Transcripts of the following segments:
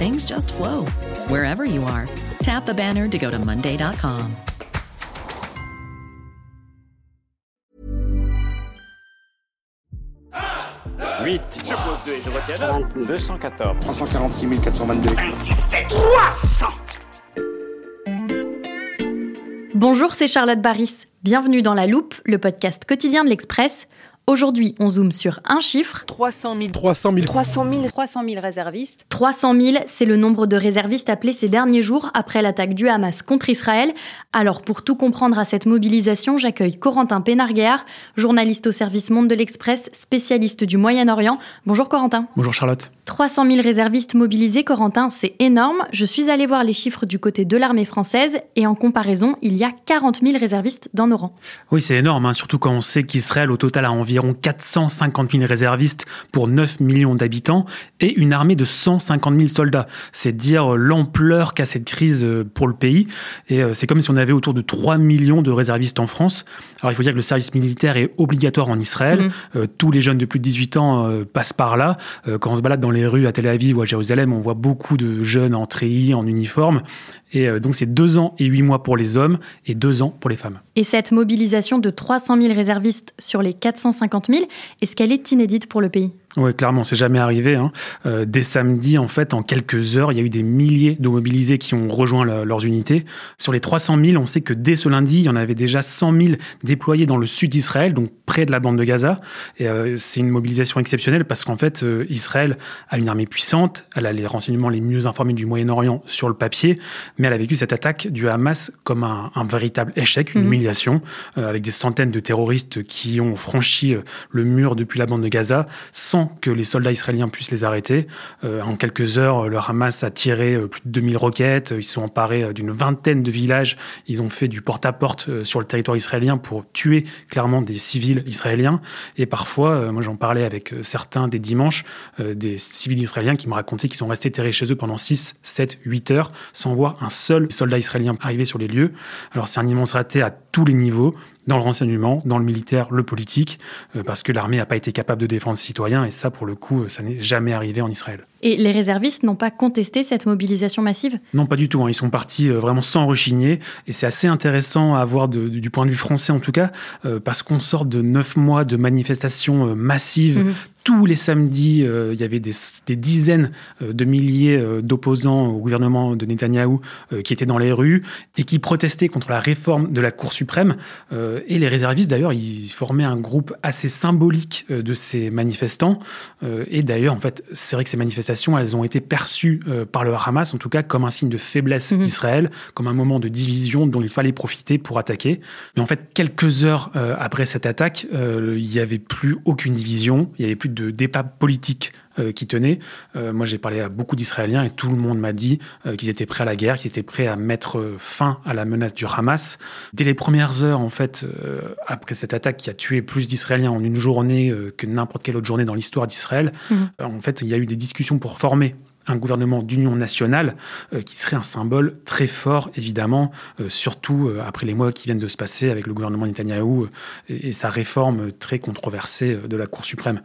things just flow wherever you are. Tap the banner to go to Monday.com. 8. Je pose 2 et je retiens 214. 346 422. 300 Bonjour, c'est Charlotte Baris. Bienvenue dans La Loupe, le podcast quotidien de l'Express. Aujourd'hui, on zoome sur un chiffre. 300 000. 300 000. 300 000. 300 000 réservistes. 300 000, c'est le nombre de réservistes appelés ces derniers jours après l'attaque du Hamas contre Israël. Alors, pour tout comprendre à cette mobilisation, j'accueille Corentin Pénarguéard, journaliste au service Monde de l'Express, spécialiste du Moyen-Orient. Bonjour Corentin. Bonjour Charlotte. 300 000 réservistes mobilisés, Corentin, c'est énorme. Je suis allé voir les chiffres du côté de l'armée française et en comparaison, il y a 40 000 réservistes dans nos rangs. Oui, c'est énorme, hein, surtout quand on sait qu'Israël au total a environ 450 000 réservistes pour 9 millions d'habitants et une armée de 150 000 soldats. C'est dire l'ampleur qu'a cette crise euh, pour le pays. Et euh, c'est comme si on avait autour de 3 millions de réservistes en France. Alors il faut dire que le service militaire est obligatoire en Israël. Mhm. Euh, tous les jeunes de plus de 18 ans euh, passent par là. Euh, quand on se balade dans les rues à Tel Aviv ou à Jérusalem, on voit beaucoup de jeunes en treillis, en uniforme. Et euh, donc c'est deux ans et huit mois pour les hommes et deux ans pour les femmes. Et cette mobilisation de 300 000 réservistes sur les 450 000, est-ce qu'elle est inédite pour le pays? Oui, clairement, c'est jamais arrivé. Hein. Euh, dès samedi, en fait, en quelques heures, il y a eu des milliers de mobilisés qui ont rejoint leurs unités. Sur les 300 000, on sait que dès ce lundi, il y en avait déjà 100 000 déployés dans le sud d'Israël, donc près de la bande de Gaza. Et euh, c'est une mobilisation exceptionnelle parce qu'en fait, euh, Israël a une armée puissante, elle a les renseignements les mieux informés du Moyen-Orient sur le papier, mais elle a vécu cette attaque du Hamas comme un, un véritable échec, une Mhm. humiliation, euh, avec des centaines de terroristes qui ont franchi le mur depuis la bande de Gaza sans que les soldats israéliens puissent les arrêter. Euh, en quelques heures, le Hamas a tiré euh, plus de 2000 roquettes, ils se sont emparés euh, d'une vingtaine de villages, ils ont fait du porte-à-porte euh, sur le territoire israélien pour tuer clairement des civils israéliens. Et parfois, moi j'en parlais avec certains des dimanches, des civils israéliens qui me racontaient qu'ils sont restés terrés chez eux pendant 6, 7, 8 heures sans voir un seul soldat israélien arriver sur les lieux. Alors c'est un immense raté à tous les niveaux, dans le renseignement, dans le militaire, le politique, parce que l'armée n'a pas été capable de défendre ses citoyens, et ça, pour le coup, ça n'est jamais arrivé en Israël. Et les réservistes n'ont pas contesté cette mobilisation massive? Non, pas du tout. hein. Ils sont partis euh, vraiment sans rechigner. Et c'est assez intéressant à voir de- du point de vue français, en tout cas, euh, parce qu'on sort de neuf mois de manifestations euh, massives. Mhm. Tous les samedis, euh, il y avait des, des dizaines euh, de milliers euh, d'opposants au gouvernement de Netanyahou qui étaient dans les rues et qui protestaient contre la réforme de la Cour suprême. Et les réservistes, d'ailleurs, ils formaient un groupe assez symbolique de ces manifestants. Et d'ailleurs, en fait, c'est vrai que ces manifestations, elles ont été perçues euh, par le Hamas, en tout cas, comme un signe de faiblesse Mhm. d'Israël, comme un moment de division dont il fallait profiter pour attaquer. Mais en fait, quelques heures euh, après cette attaque, euh, il n'y avait plus aucune division, il n'y avait plus de débat politique qui tenait. Euh, moi, j'ai parlé à beaucoup d'Israéliens et tout le monde m'a dit euh, qu'ils étaient prêts à la guerre, qu'ils étaient prêts à mettre euh, fin à la menace du Hamas. Dès les premières heures, en fait, euh, après cette attaque qui a tué plus d'Israéliens en une journée euh, que n'importe quelle autre journée dans l'histoire d'Israël, euh, en fait, il y a eu des discussions pour former un gouvernement d'union nationale euh, qui serait un symbole très fort, évidemment, euh, surtout euh, après les mois qui viennent de se passer avec le gouvernement Netanyahou et, sa réforme très controversée de la Cour suprême.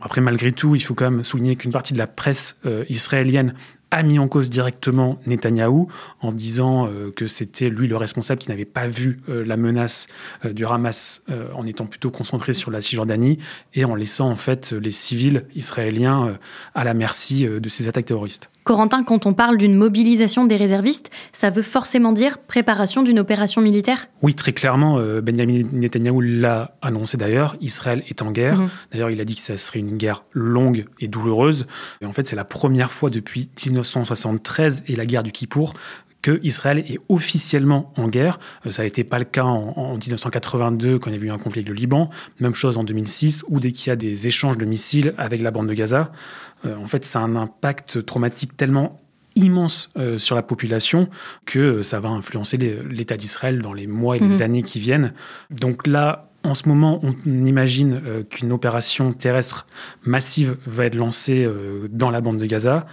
Après, malgré tout, il faut quand même souligner qu'une partie de la presse israélienne a mis en cause directement Netanyahou en disant euh, que c'était lui le responsable qui n'avait pas vu euh, la menace euh, du Hamas en étant plutôt concentré sur la Cisjordanie et en laissant en fait les civils israéliens à la merci de ces attaques terroristes. Corentin, quand on parle d'une mobilisation des réservistes, ça veut forcément dire préparation d'une opération militaire? Oui, très clairement. Euh, Benjamin Netanyahu l'a annoncé d'ailleurs. Israël est en guerre. Mhm. D'ailleurs, il a dit que ça serait une guerre longue et douloureuse. Et en fait, c'est la première fois depuis 1973 et la guerre du Kippour que Israël est officiellement en guerre. Euh, ça été pas le cas en, 1982 quand il y a eu un conflit avec le Liban. Même chose en 2006 ou dès qu'il y a des échanges de missiles avec la bande de Gaza. Euh, en fait, ça a un impact traumatique tellement immense euh, sur la population que ça va influencer l'État d'Israël dans les mois et les mhm. années qui viennent. Donc là, en ce moment, on imagine qu'une opération terrestre massive va être lancée dans la bande de Gaza.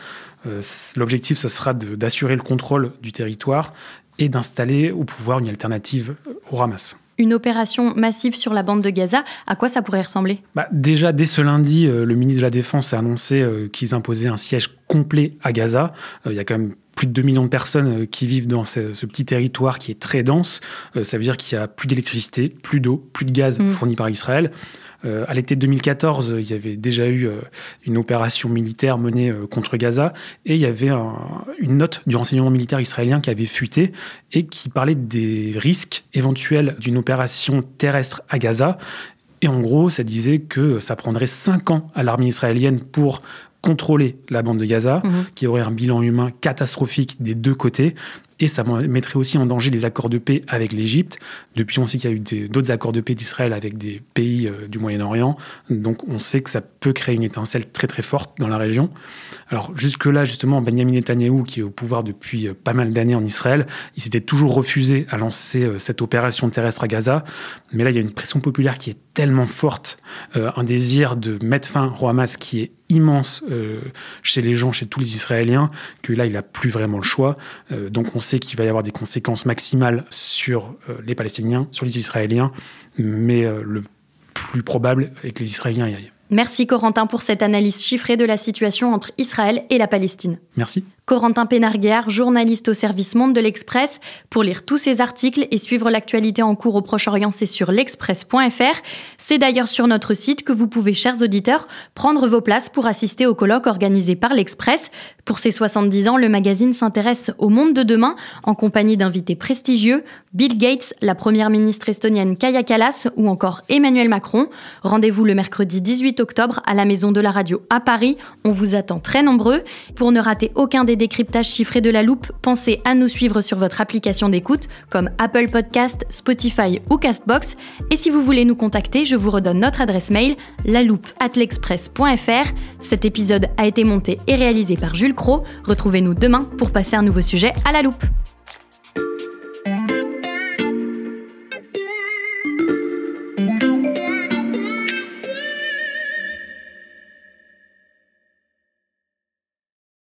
Euh, l'objectif, ce sera d'assurer le contrôle du territoire et d'installer au pouvoir une alternative au Hamas. Une opération massive sur la bande de Gaza, à quoi ça pourrait ressembler? Bah, Déjà, dès ce lundi, euh, le ministre de la Défense a annoncé euh, qu'ils imposaient un siège complet à Gaza. Il y a quand même plus de 2 millions de personnes qui vivent dans ce, petit territoire qui est très dense. ça veut dire qu'il y a plus d'électricité, plus d'eau, plus de gaz mmh. fourni par Israël. Euh, à l'été 2014, il y avait déjà eu euh, une opération militaire menée euh, contre Gaza et il y avait une note du renseignement militaire israélien qui avait fuité et qui parlait des risques éventuels d'une opération terrestre à Gaza. Et en gros, ça disait que ça prendrait cinq ans à l'armée israélienne pour contrôler la bande de Gaza, mmh. qui aurait un bilan humain catastrophique des deux côtés, et ça mettrait aussi en danger les accords de paix avec l'Égypte. Depuis, on sait qu'il y a eu d'autres accords de paix d'Israël avec des pays euh, du Moyen-Orient. Donc, on sait que ça peut créer une étincelle très très forte dans la région. Alors, jusque-là, justement, Benjamin Netanyahu, qui est au pouvoir depuis euh, pas mal d'années en Israël, il s'était toujours refusé à lancer euh, cette opération terrestre à Gaza. Mais là, il y a une pression populaire qui est tellement forte, un désir de mettre fin au Hamas qui est immense chez les gens, chez tous les Israéliens, que là, il n'a plus vraiment le choix. donc, on sait qu'il va y avoir des conséquences maximales sur euh, les Palestiniens, sur les Israéliens, mais euh, le plus probable est que les Israéliens y aillent. Merci Corentin pour cette analyse chiffrée de la situation entre Israël et la Palestine. Merci. Corentin Pénarguer, journaliste au service Monde de l'Express. Pour lire tous ces articles et suivre l'actualité en cours au Proche-Orient, c'est sur l'express.fr. C'est d'ailleurs sur notre site que vous pouvez, chers auditeurs, prendre vos places pour assister au colloque organisé par l'Express. Pour ses 70 ans, le magazine s'intéresse au monde de demain en compagnie d'invités prestigieux, Bill Gates, la première ministre estonienne Kaya Kallas ou encore Emmanuel Macron. Rendez-vous le mercredi 18 octobre à la Maison de la Radio à Paris. On vous attend très nombreux. Pour ne rater aucun des décryptages chiffrés de la loupe, pensez à nous suivre sur votre application d'écoute comme Apple Podcast, Spotify ou Castbox. Et si vous voulez nous contacter, je vous redonne notre adresse mail, laloupe@l'express.fr. Cet épisode a été monté et réalisé par Jules Cro. Retrouvez-nous demain pour passer un nouveau sujet à la loupe.